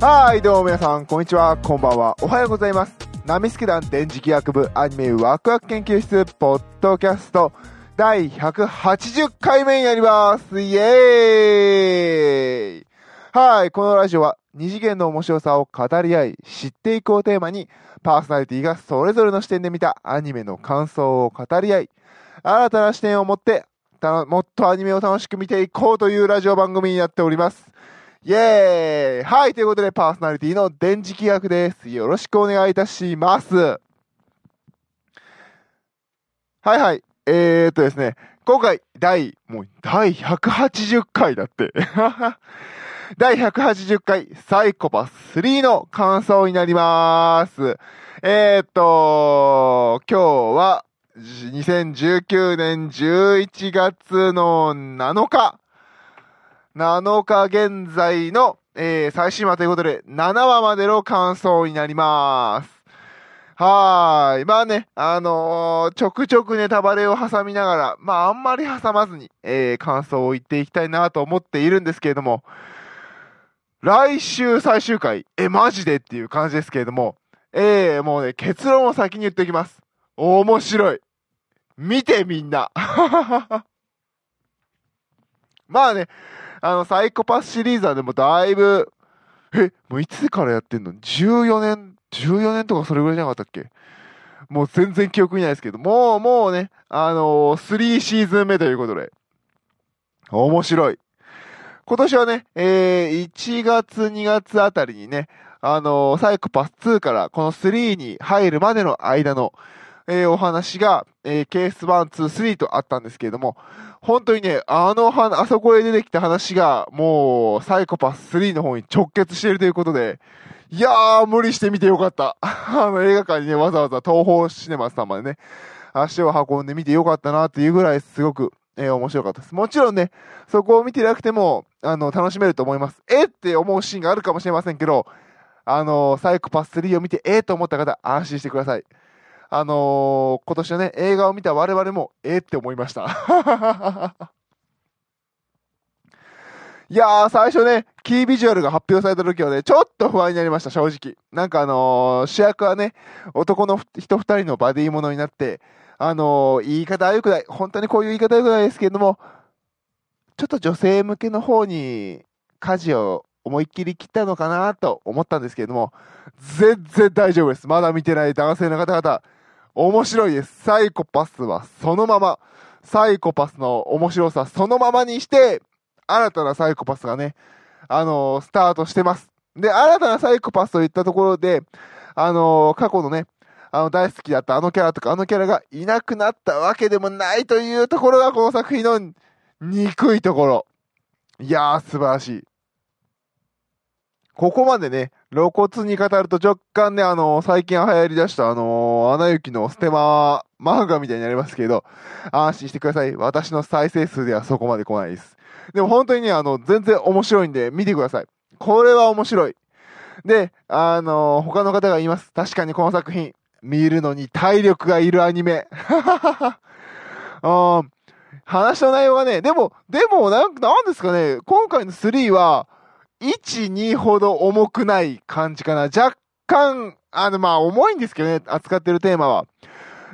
はい、どうも皆さん、こんにちは、こんばんは、おはようございます。ナミスケ団電磁気学部アニメワクワク研究室ポッドキャスト第180回目になります。イエーイはい、このラジオは二次元の面白さを語り合い、知っていこうテーマに、パーソナリティがそれぞれの視点で見たアニメの感想を語り合い、新たな視点を持って、もっとアニメを楽しく見ていこうというラジオ番組になっております。イェーイはい、ということでパーソナリティの電磁気学です。よろしくお願いいたします。はいはい。えーっとですね、今回、第、もう、第180回だって。第180回、サイコパス3の感想になります。えーっと、今日は、2019年11月の7日、7日現在の、えー、最新話ということで、7話までの感想になります。はーい。まあね、あのーちょくちょくネタバレを挟みながら、まああんまり挟まずに、えー、感想を言っていきたいなと思っているんですけれども、来週最終回、え、マジで？っていう感じですけれども、えー、もうね、結論を先に言っておきます。面白い。見てみんな。まあね、あの、サイコパスシリーズはでもだいぶ、え、もういつからやってんの ?14 年、14年とかそれぐらいじゃなかったっけ？もう全然記憶にないですけど、もう、もうね、あのー、3シーズン目ということで、面白い。今年はね、えー、1月2月あたりにね、あのーサイコパス2からこの3に入るまでの間の、えーお話が、えーケース1、2、3とあったんですけれども、本当にね、あのは、あそこへ出てきた話が、もう、サイコパス3の方に直結しているということで、いやー、無理して見てよかった。あの、映画館にね、わざわざ東宝シネマスさんまでね、足を運んで見てよかったなっていうぐらい、すごく、えー面白かったです。もちろんね、そこを見てなくても、あの、楽しめると思います。えって思うシーンがあるかもしれませんけど、あの、サイコパス3を見て、えーと思った方、安心してください。あのー今年のね、映画を見た我々も、えーって思いました。いやー、最初ね、キービジュアルが発表された時はね、ちょっと不安になりました、正直。なんかあのー主役はね、男の人二人のバディものになって、あのー言い方は良くない。本当にこういう言い方は良くないですけれども、ちょっと女性向けの方に、舵を思いっきり切ったのかなと思ったんですけれども、全然大丈夫です。まだ見てない男性の方々、面白いです。サイコパスはそのまま、サイコパスの面白さそのままにして、新たなサイコパスがね、あのースタートしてます。で、新たなサイコパスといったところで、あのー過去のね、あの、大好きだったあのキャラとかあのキャラがいなくなったわけでもないというところがこの作品の憎いところ。いやー、素晴らしい。ここまでね、露骨に語ると若干ね、あの最近流行り出したあのーアナ雪のステマ漫画みたいになりますけど、安心してください。私の再生数ではそこまで来ないです。でも本当にね、あの、全然面白いんで見てください。これは面白い。で、あの他の方が言います。確かにこの作品、見るのに体力がいるアニメ。あ ー話の内容がね、でも、でも、なん、なんですかね、今回の3は、1、2ほど重くない感じかな。若干、あの、まあ、重いんですけどね、扱ってるテーマは。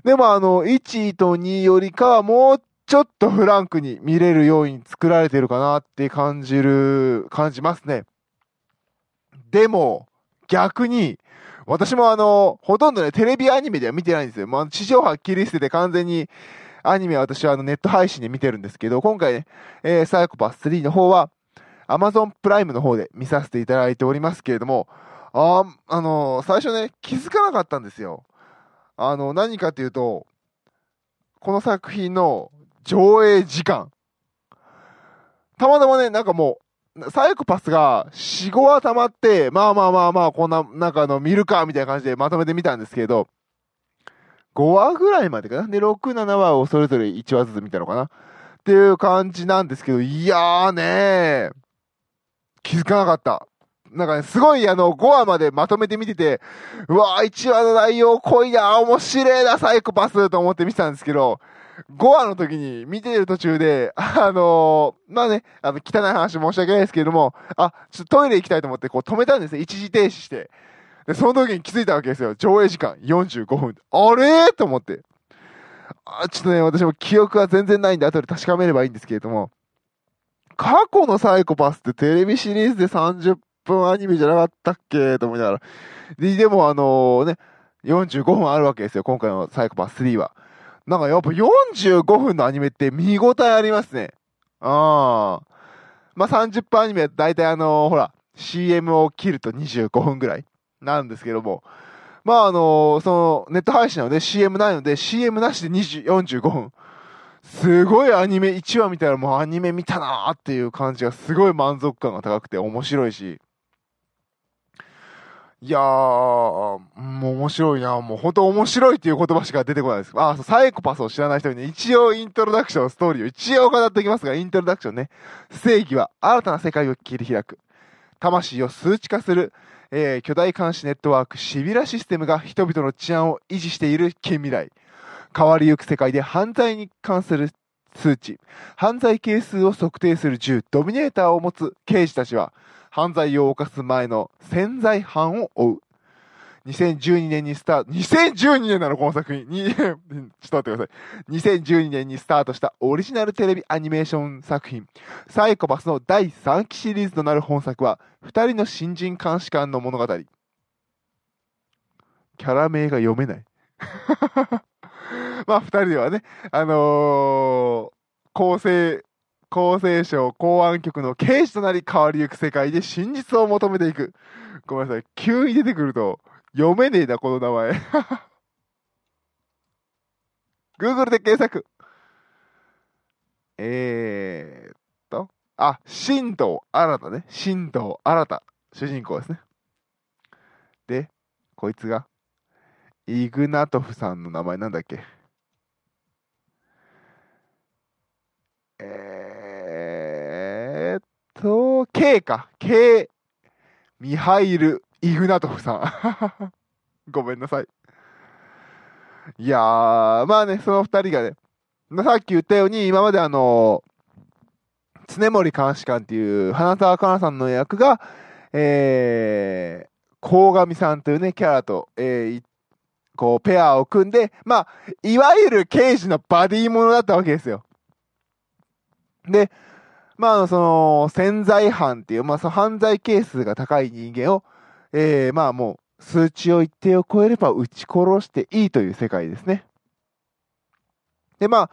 でも、あの、1と2よりかは、もうちょっとフランクに見れるように作られてるかなって感じる、感じますね。でも、逆に、私もあの、ほとんどね、テレビアニメでは見てないんですよ。まあ、地上波切り捨てて完全に、アニメは私はあのネット配信で見てるんですけど、今回ね、えーサイコパス3の方は、Amazon プライムの方で見させていただいておりますけれども、ああのー最初ね、気づかなかったんですよ。あの、何かというと、この作品の上映時間。たまたまね、なんかもう、サイコパスが4、5話溜まって、まあまあまあまあ、こんな、なんかあの、見るか、みたいな感じでまとめてみたんですけど、5話ぐらいまでかな？で、6、7話をそれぞれ1話ずつ見たのかな？っていう感じなんですけど、いやーねー気づかなかった。なんかね、すごいあの、5話までまとめて見てて、うわー、1話の内容濃いな、面白いな、サイコパスと思って見てたんですけど、5話の時に見てる途中で、あのー、まあね、あの、汚い話申し訳ないですけれども、あ、ちょっとトイレ行きたいと思ってこう止めたんですね。一時停止して。で、その時に気づいたわけですよ。上映時間45分。あれ？と思って。あ、ちょっとね、私も記憶は全然ないんで、後で確かめればいいんですけれども、過去のサイコパスってテレビシリーズで30分アニメじゃなかったっけ？と思いながら。で、でもあの、ね、45分あるわけですよ。今回のサイコパス3は。なんかやっぱ45分のアニメって見応えありますね。ああ。まあ、30分アニメは大体あのー、ほら、CM を切ると25分ぐらいなんですけども。まああのー、その、ネット配信なので CM ないので CM なしで20 45分。すごいアニメ1話見たらもうアニメ見たなーっていう感じがすごい満足感が高くて面白いし。いやー、もう面白いな。もう本当面白いっていう言葉しか出てこないです。あ、サイコパスを知らない人にね、一応イントロダクション、ストーリーを一応語っておきますが、イントロダクションね。正義は新たな世界を切り開く。魂を数値化する、えー、巨大監視ネットワークシビラシステムが人々の治安を維持している近未来。変わりゆく世界で犯罪に関する数値、犯罪係数を測定する銃、ドミネーターを持つ刑事たちは、犯罪を犯す前の潜在犯を追う。2012年にスタート、2012年なのこの作品。ちょっと待ってください。2012年にスタートしたオリジナルテレビアニメーション作品、サイコパスの第3期シリーズとなる本作は、二人の新人監視官の物語。キャラ名が読めない。まあ、二人ではね、あのー、構成、厚生省公安局の刑事となり変わりゆく世界で真実を求めていく。ごめんなさい。急に出てくると、読めねえな、この名前。Google で検索。えーっと、あ、新藤新たね。新藤新た。主人公ですね。で、こいつが、イグナトフさんの名前なんだっけえー、っと、K か。K、ミハイル・イグナトフさん。ごめんなさい。いやー、まあね、その二人がね、さっき言ったように、今まであの、常森監視官っていう花澤香菜さんの役が、えー、鴻上さんというね、キャラと、えー、こう、ペアを組んで、まあ、いわゆる刑事のバディものだったわけですよ。で、まあ、その、潜在犯っていう、まあ、その犯罪係数が高い人間を、えー、まあもう、数値を一定を超えれば撃ち殺していいという世界ですね。で、まあ、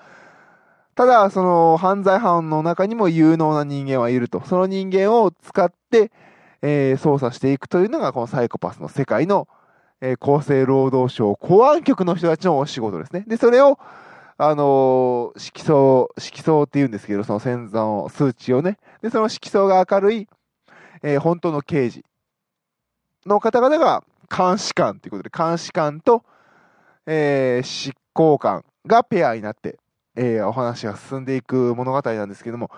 ただ、その、犯罪犯の中にも有能な人間はいると。その人間を使って、えー、操作していくというのが、このサイコパスの世界の、えー、厚生労働省公安局の人たちのお仕事ですね。で、それを、あの、色相、色相って言うんですけど、その潜在の数値をね。で、その色相が明るい、えー、本当の刑事の方々が監視官ということで、監視官と、えー、執行官がペアになって、えー、お話が進んでいく物語なんですけども、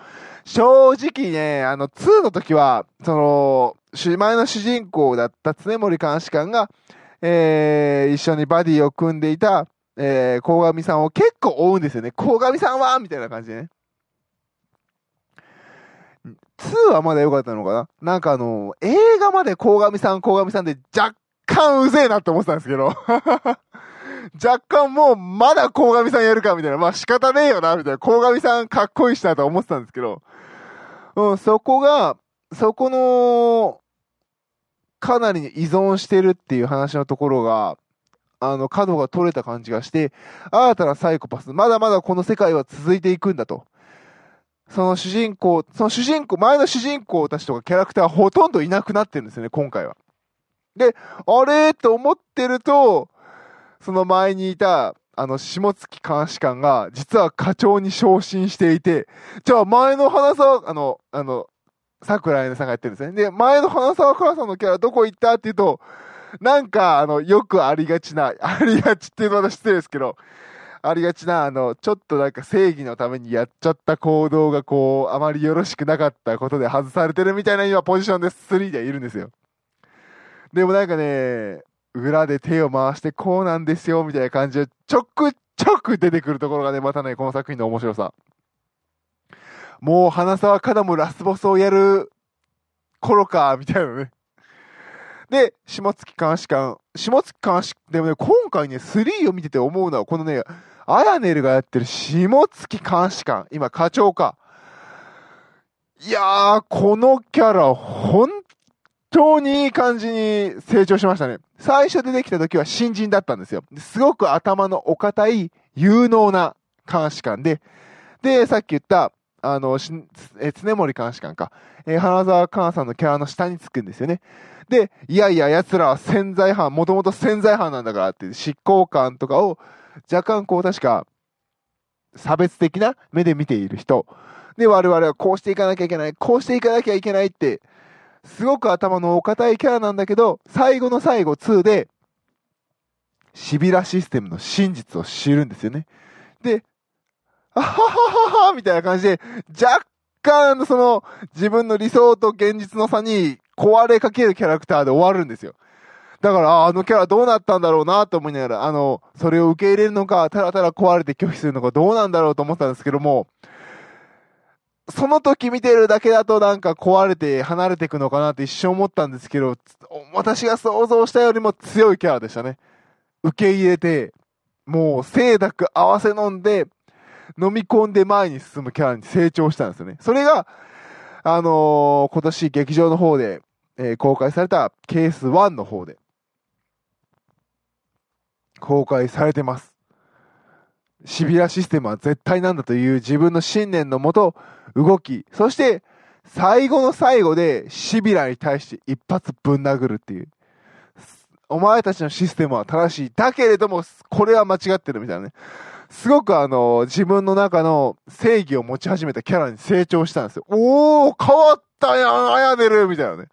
正直ね、あの、2の時は、その、前の主人公だった常森監視官が、えー、一緒にバディを組んでいた、えー、鴻上さんを結構追うんですよね。鴻上さんはみたいな感じでね。2はまだ良かったのかななんかあの、映画まで鴻上さん、鴻上さんで若干うぜえなって思ってたんですけど。若干もうまだ鴻上さんやるかみたいな。まあ仕方ねえよな、みたいな。鴻上さんかっこいいしなと思ってたんですけど。うん、そこが、そこの、かなり依存してるっていう話のところが、あの、角が取れた感じがして、新たなサイコパス、まだまだこの世界は続いていくんだと。その主人公、その主人公、前の主人公たちとかキャラクターほとんどいなくなってるんですよね、今回は。で、あれと思ってると、その前にいた、あの、下月監視官が、実は課長に昇進していて、じゃあ前の花沢、あの、あの、桜井さんがやってるんですね。で、前の花沢香さんのキャラどこ行ったって言うと、なんか、あの、よくありがちな、ありがちっていうのは失礼ですけど、ありがちな、あの、ちょっとなんか正義のためにやっちゃった行動がこう、あまりよろしくなかったことで外されてるみたいな今ポジションで3でいるんですよ。でもなんかね、裏で手を回してこうなんですよ、みたいな感じで、ちょくちょく出てくるところがね、またね、この作品の面白さ。もう、花沢香もラスボスをやる頃か、みたいなね。で、下月監視官。下月監視、でもね、今回ね、3を見てて思うのは、このね、アヤネルがやってる下月監視官。今、課長か。いやー、このキャラ、本当にいい感じに成長しましたね。最初出てきた時は新人だったんですよ。すごく頭のお堅い、有能な監視官で、で、さっき言った、あの、しえ、常森監視官か。えー、花沢香さんのキャラの下につくんですよね。で、いやいや、奴らは潜在犯、もともと潜在犯なんだからって、執行官とかを、若干こう確か、差別的な目で見ている人。で、我々はこうしていかなきゃいけない、こうしていかなきゃいけないって、すごく頭のお堅いキャラなんだけど、最後の最後2で、シビラシステムの真実を知るんですよね。で、あははははみたいな感じで、若干、その、自分の理想と現実の差に壊れかけるキャラクターで終わるんですよ。だから、あのキャラどうなったんだろうなと思いながら、あの、それを受け入れるのか、ただただ壊れて拒否するのかどうなんだろうと思ったんですけども、その時見てるだけだとなんか壊れて離れていくのかなって一瞬思ったんですけど、私が想像したよりも強いキャラでしたね。受け入れて、もう清濁合わせ飲んで、飲み込んで前に進むキャラに成長したんですよね。それが、あのー、今年劇場の方で、えー、公開されたケース1の方で、公開されてます。シビアシステムは絶対なんだという自分の信念のもと動き、そして最後の最後でシビラに対して一発ぶん殴るっていう。お前たちのシステムは正しい。だけれども、これは間違ってるみたいなね。すごくあの、自分の中の正義を持ち始めたキャラに成長したんですよ。おー変わったやんあやめるみたいなね。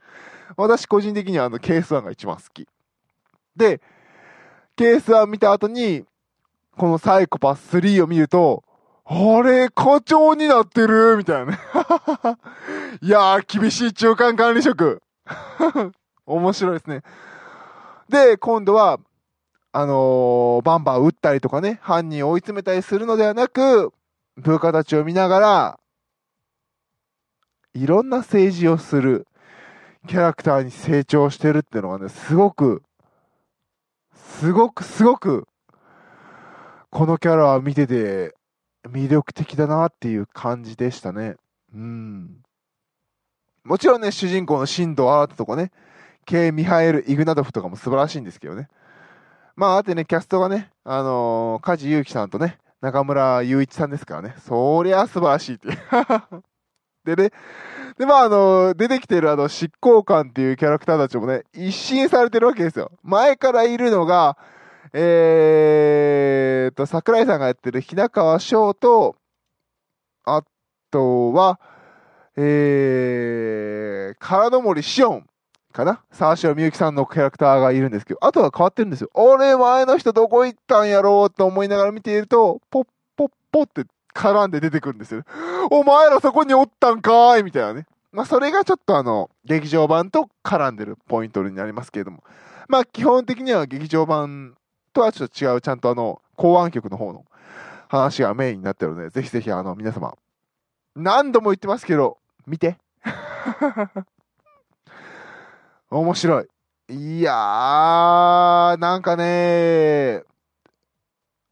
私個人的にはあの、ケース1が一番好き。で、ケース1見た後に、このサイコパス3を見ると、あれ、課長になってるみたいなね。いやー、厳しい中間管理職。面白いですね。で、今度は、あのー、バンバン撃ったりとかね、犯人を追い詰めたりするのではなく、部下たちを見ながら、いろんな政治をするキャラクターに成長してるっていうのがね、すごく、すごくすごく、このキャラは見てて魅力的だなっていう感じでしたね。うん。もちろんね、主人公の新藤新とかね、K. ミハエル・イグナドフとかも素晴らしいんですけどね。まあ、あってね、キャストがね、あのー、梶裕貴さんとね、中村雄一さんですからね、そりゃ素晴らしいって。でね、で、まあ、あのー、出てきてるあの、執行官っていうキャラクターたちもね、一新されてるわけですよ。前からいるのが、えーと、桜井さんがやってる日高翔と、あとは、えー、唐の森しおんかな？沢城みゆきさんのキャラクターがいるんですけど、あとは変わってるんですよ。俺、前の人どこ行ったんやろうと思いながら見ていると、ポッポッポって絡んで出てくるんですよ。お前らそこにおったんかーいみたいなね。まあ、それがちょっとあの、劇場版と絡んでるポイントになりますけれども。まあ、基本的には劇場版とはちょっと違う、ちゃんとあの、公安局の方の話がメインになってるので、ぜひぜひあの、皆様、何度も言ってますけど、見て。面白い。いやー、なんかね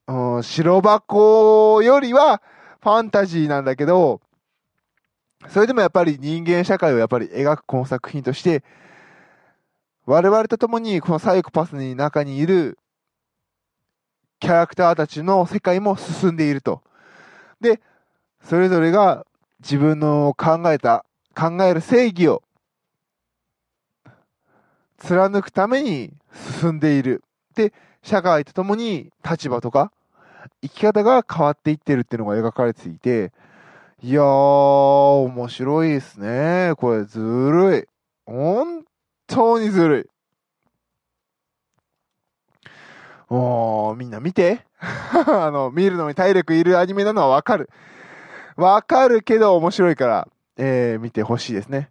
うん、白箱よりはファンタジーなんだけど、それでもやっぱり人間社会をやっぱり描くこの作品として、我々と共にこのサイコパスの中にいるキャラクターたちの世界も進んでいると。で、それぞれが自分の考えた、考える正義を貫くために進んでいる。で、社会とともに立場とか生き方が変わっていってるっていうのが描かれていて、いやー、面白いですね。これずるい。本当にずるい。もう、みんな見て。あの、見るのに体力いるアニメなのはわかる。わかるけど面白いから、えー、見てほしいですね。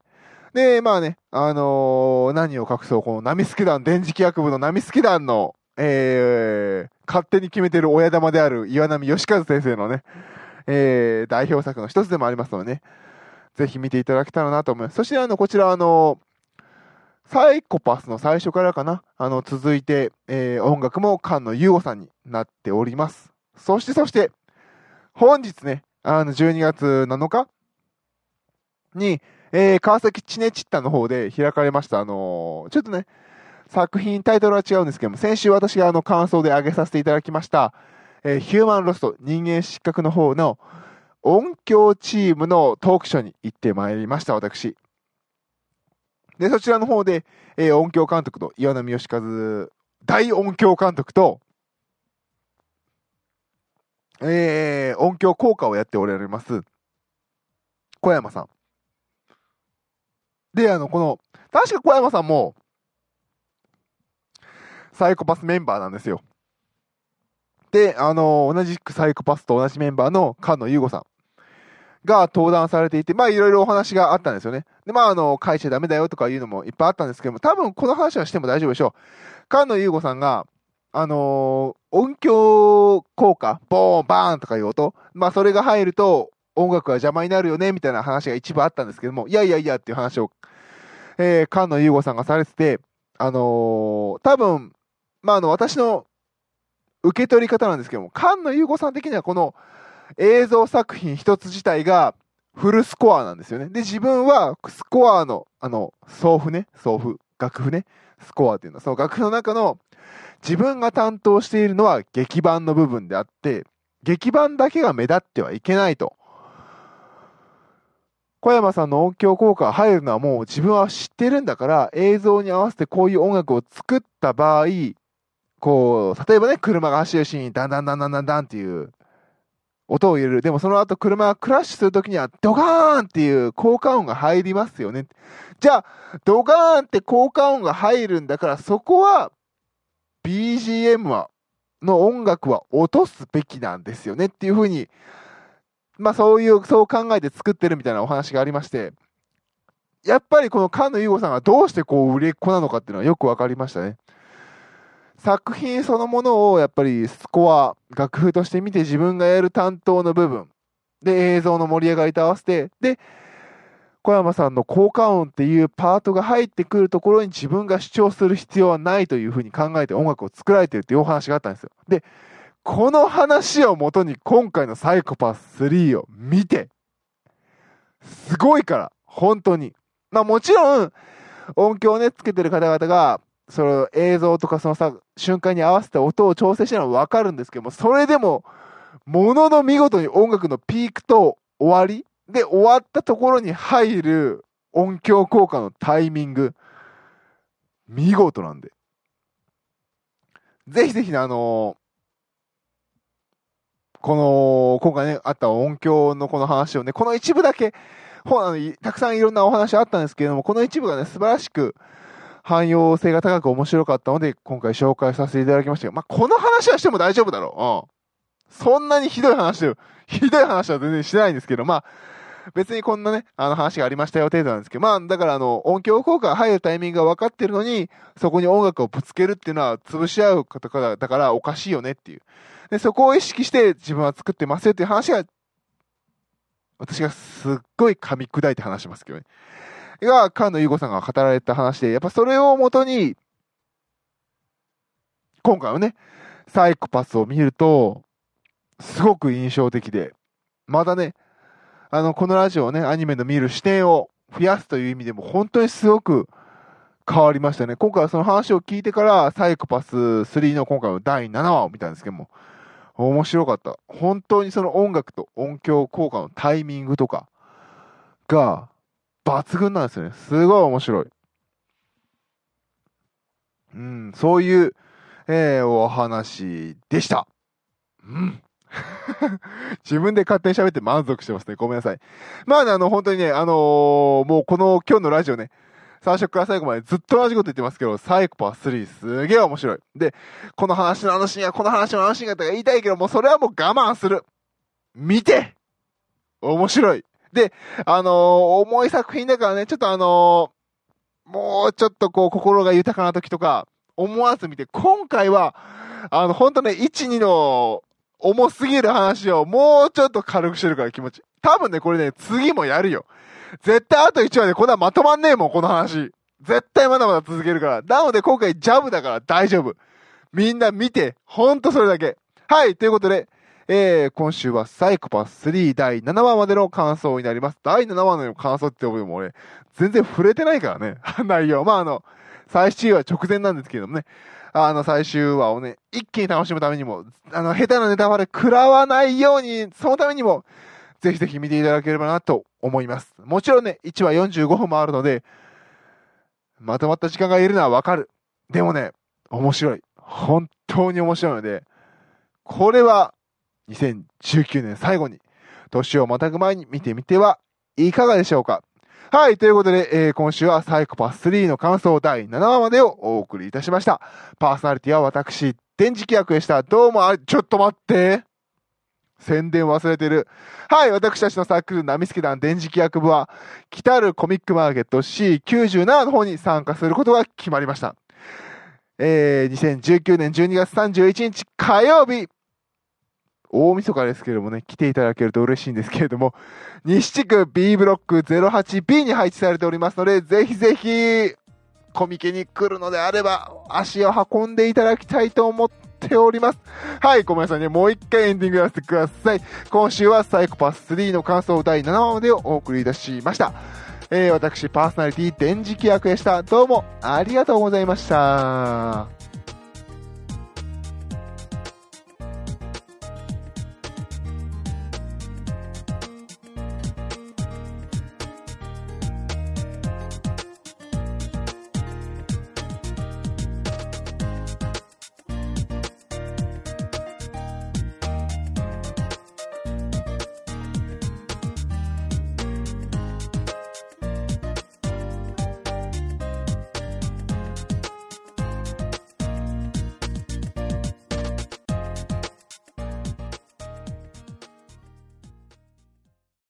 で、まあね、あのー何を隠そう、このナミスケ団、電磁気学部のナミスケ団の、えー、勝手に決めてる親玉である岩波義和先生のね、えー、代表作の一つでもありますのでね、ぜひ見ていただけたらなと思います。そして、あの、こちら、あのサイコパスの最初からかな、あの、続いて、えー、音楽も菅野優吾さんになっております。そして、そして、本日ね、あの、12月7日に、えー、川崎チネチッタの方で開かれました、あのーちょっとね、作品タイトルは違うんですけども、先週私があの感想で挙げさせていただきました、えーヒューマンロスト人間失格の方の音響チームのトークショーに行ってまいりました、私。で、そちらの方で、えー音響監督と岩波義和大音響監督と、えー音響効果をやっておられます、小山さん。で、あの、この、確か小山さんも、サイコパスメンバーなんですよ。で、あの、同じくサイコパスと同じメンバーの菅野優吾さんが登壇されていて、まあ、いろいろお話があったんですよね。で、まあ、あの、書いちゃダメだよとかいうのもいっぱいあったんですけども、多分この話はしても大丈夫でしょう。菅野優吾さんが、あのー音響効果、ボーン、バーンとかいう音、まあ、それが入ると、音楽が邪魔になるよね、みたいな話が一部あったんですけども、いやいやいやっていう話を、えー、菅野優吾さんがされてて、あのー多分、まあ、あの、私の受け取り方なんですけども、菅野優吾さん的にはこの映像作品一つ自体がフルスコアなんですよね。で、自分はスコアの、あの、送付ね、送付、楽譜ね、スコアっていうのは、その楽譜の中の自分が担当しているのは劇版の部分であって、劇版だけが目立ってはいけないと。小山さんの音響効果が入るのはもう自分は知ってるんだから、映像に合わせてこういう音楽を作った場合、こう、例えばね、車が走るシーンにダンダンダンダンダンダンっていう音を入れる。でもその後車がクラッシュするときにはドカーンっていう効果音が入りますよね。じゃあ、ドカーンって効果音が入るんだから、そこは BGM は、の音楽は落とすべきなんですよねっていうふうに、まあそういう、そう考えて作ってるみたいなお話がありまして、やっぱりこの菅野優吾さんがどうしてこう売れっ子なのかっていうのはよくわかりましたね。作品そのものをやっぱりスコア、楽譜として見て自分がやる担当の部分、で映像の盛り上がりと合わせて、で、小山さんの効果音っていうパートが入ってくるところに自分が主張する必要はないというふうに考えて音楽を作られてるっていうお話があったんですよ。で、この話をもとに今回のサイコパス3を見て、すごいから、本当に。まあもちろん、音響をね、つけてる方々が、その映像とかそのさ、瞬間に合わせて音を調整してるのはわかるんですけども、それでも、ものの見事に音楽のピークと終わりで、終わったところに入る音響効果のタイミング、見事なんで。ぜひぜひね、あのこの、今回ね、あった音響のこの話をね、この一部だけ、ほあのたくさんいろんなお話あったんですけれども、この一部がね、素晴らしく汎用性が高く面白かったので、今回紹介させていただきましたが、まあ、この話はしても大丈夫だろう。うん。そんなにひどい話で、ひどい話は全然してないんですけど、まあ、別にこんなね、あの話がありましたよ程度なんですけど、まあ、だからあの、音響効果が入るタイミングが分かってるのに、そこに音楽をぶつけるっていうのは潰し合うことから、だからおかしいよねっていう。で、そこを意識して自分は作ってますよっていう話が、私がすっごい噛み砕いて話しますけどね。が、菅野優子さんが語られた話で、やっぱそれをもとに、今回はね、サイコパスを見ると、すごく印象的で、またね、あの、このラジオをね、アニメの見る視点を増やすという意味でも、本当にすごく変わりましたね。今回はその話を聞いてから、サイコパス3の今回の第7話を見たんですけども、面白かった。本当にその音楽と音響効果のタイミングとかが抜群なんですよね。すごい面白い。うん、そういう、えーお話でした。うん。自分で勝手に喋って満足してますね。ごめんなさい。まあね、あの、本当にね、あのーもうこの今日のラジオね、最初から最後までずっと同じこと言ってますけど、サイコパス3すげえ面白い。で、この話のあのシーンやこの話のあのシーンがとか言いたいけど、もうそれはもう我慢する。見て面白い。で、あのー重い作品だからね、ちょっとあのーもうちょっとこう、心が豊かな時とか、思わず見て、今回は、あの、ほんとね、1、2の重すぎる話をもうちょっと軽くしてるから気持ち。多分ね、これね、次もやるよ。絶対あと1話でこんなまとまんねえもん、この話。絶対まだまだ続けるから。なので今回ジャブだから大丈夫。みんな見て、ほんとそれだけ。はい、ということで、えー、今週はサイコパス3第7話までの感想になります。第7話の感想って呼ぶも俺、全然触れてないからね。内容。まあ、あの、最終話直前なんですけどもね。あの、最終話をね、一気に楽しむためにも、あの、下手なネタバレ食らわないように、そのためにも、ぜひぜひ見ていただければなと思います。もちろんね、1話45分もあるので、まとまった時間がいるのはわかる。でもね、面白い。本当に面白いので、これは2019年最後に、年をまたぐ前に見てみてはいかがでしょうか。はい、ということで、えー今週はサイコパス3の感想第7話までをお送りいたしました。パーソナリティは私、電磁気役でした。どうもあ、ちょっと待って。宣伝忘れてる。はい、私たちのサークル、ナミスケ団電磁気役部は、来たるコミックマーケット C97 の方に参加することが決まりました。えー、2019年12月31日火曜日、大晦日ですけれどもね、来ていただけると嬉しいんですけれども、西地区 B ブロック 08B に配置されておりますので、ぜひぜひ、コミケに来るのであれば、足を運んでいただきたいと思ってております。はい、ごめんなさいね。もう一回エンディングやらせてください。今週はサイコパス3の感想第7話までをお送りいたしました。えー、私、パーソナリティ、電磁気役でした。どうもありがとうございました。